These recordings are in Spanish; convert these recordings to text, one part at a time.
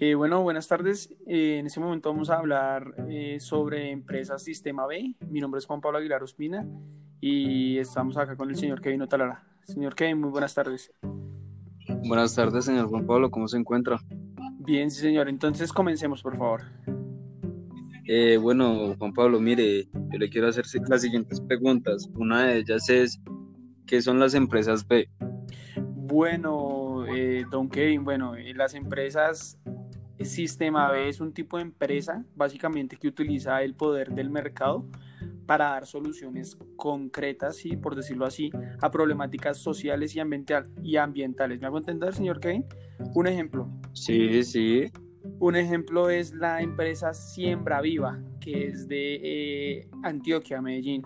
Eh, bueno, buenas tardes. Eh, en este momento vamos a hablar eh, sobre empresas Sistema B. Mi nombre es Juan Pablo Aguilar Ospina y estamos acá con el señor Kevin Otalara. Señor Kevin, muy buenas tardes. Buenas tardes, señor Juan Pablo. ¿Cómo se encuentra? Bien, sí, señor. Entonces comencemos, por favor. bueno, Juan Pablo, mire, yo le quiero hacer las siguientes preguntas. Una de ellas es, ¿qué son las empresas B? Bueno, don Kevin, bueno, las empresas Sistema B es un tipo de empresa básicamente que utiliza el poder del mercado para dar soluciones concretas, y por decirlo así, a problemáticas sociales y, ambiental, y ambientales. ¿Me hago entender, señor Kevin? Un ejemplo. Sí, sí. Un ejemplo es la empresa Siembra Viva, que es de eh, Antioquia, Medellín.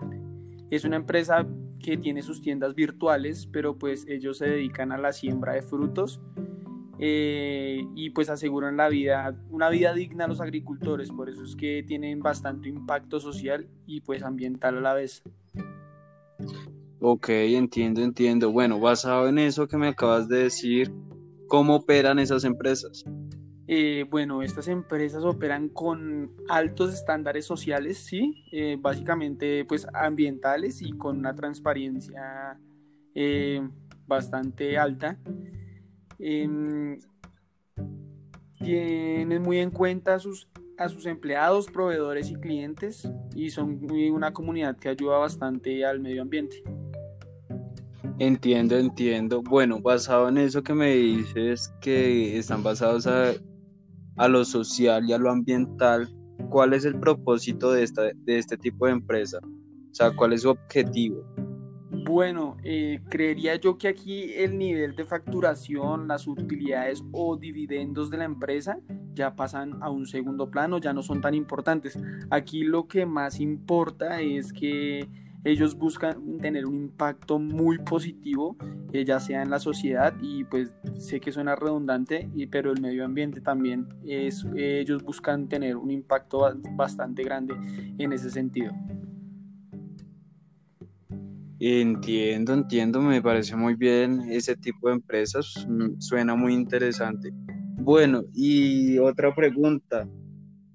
Es una empresa que tiene sus tiendas virtuales, pero pues ellos se dedican a la siembra de frutos eh, y pues aseguran la vida, una vida digna a los agricultores, por eso es que tienen bastante impacto social y pues ambiental a la vez. Ok, entiendo, entiendo. Bueno, basado en eso que me acabas de decir, ¿cómo operan esas empresas? Eh, bueno, estas empresas operan con altos estándares sociales, sí, eh, básicamente pues ambientales y con una transparencia bastante alta. Tienen muy en cuenta a sus, a sus empleados, proveedores y clientes y son una comunidad que ayuda bastante al medio ambiente. Entiendo, entiendo. Bueno, basado en eso que me dices que están basados a, a lo social y a lo ambiental, ¿cuál es el propósito de, esta, de este tipo de empresa? O sea, ¿cuál es su objetivo? Bueno, eh, creería yo que aquí el nivel de facturación, las utilidades o dividendos de la empresa ya pasan a un segundo plano, ya no son tan importantes. Aquí lo que más importa es que ellos buscan tener un impacto muy positivo, eh, ya sea en la sociedad y pues sé que suena redundante, pero el medio ambiente también es, ellos buscan tener un impacto bastante grande en ese sentido. Entiendo, entiendo, me parece muy bien ese tipo de empresas, mm, suena muy interesante. Bueno, y otra pregunta,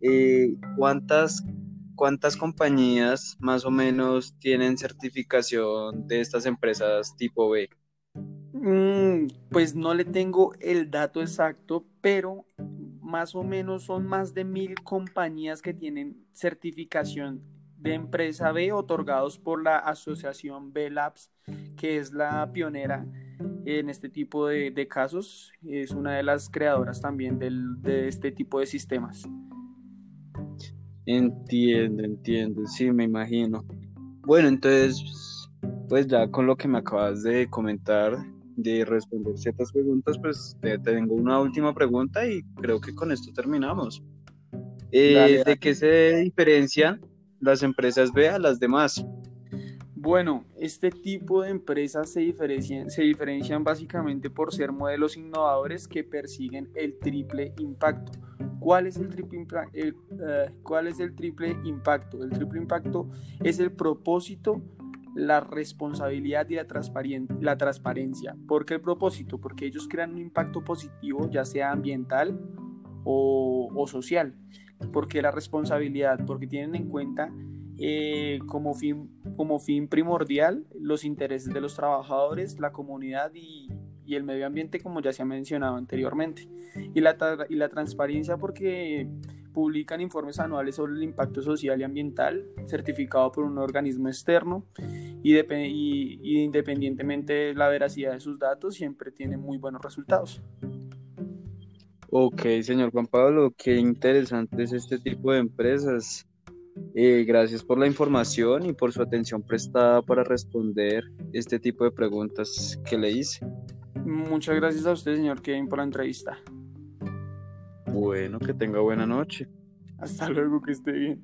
eh, ¿cuántas, ¿cuántas compañías más o menos tienen certificación de estas empresas tipo B? Mm, pues no le tengo el dato exacto, pero más o menos son más de mil compañías que tienen certificación de empresa B otorgados por la asociación B Labs, que es la pionera en este tipo de, casos. Es una de las creadoras también de este tipo de sistemas. Entiendo, entiendo, sí, me imagino. Bueno, entonces, pues ya con lo que me acabas de comentar, de responder ciertas preguntas, pues te, tengo una última pregunta y creo que con esto terminamos. Eh, ¿De qué se diferencian las empresas B a las demás? Bueno, este tipo de empresas se diferencian, se diferencian básicamente por ser modelos innovadores que persiguen el triple impacto. ¿Cuál es el triple, eh, ¿cuál es el triple impacto? El triple impacto es el propósito, la responsabilidad y la, la transparencia. ¿Por qué el propósito? Porque ellos crean un impacto positivo, ya sea ambiental o, o social. ¿Por qué la responsabilidad? Porque tienen en cuenta eh, como, fin, como fin primordial los intereses de los trabajadores, la comunidad y, y, el medio ambiente, como ya se ha mencionado anteriormente. Y la, y la transparencia porque publican informes anuales sobre el impacto social y ambiental certificado por un organismo externo y, y, y independientemente de la veracidad de sus datos siempre tienen muy buenos resultados. Ok, señor Juan Pablo, qué interesante es este tipo de empresas. Eh, gracias por la información y por su atención prestada para responder este tipo de preguntas que le hice. Muchas gracias a usted, señor Kevin, por la entrevista. Bueno, que tenga buena noche. Hasta luego, que esté bien.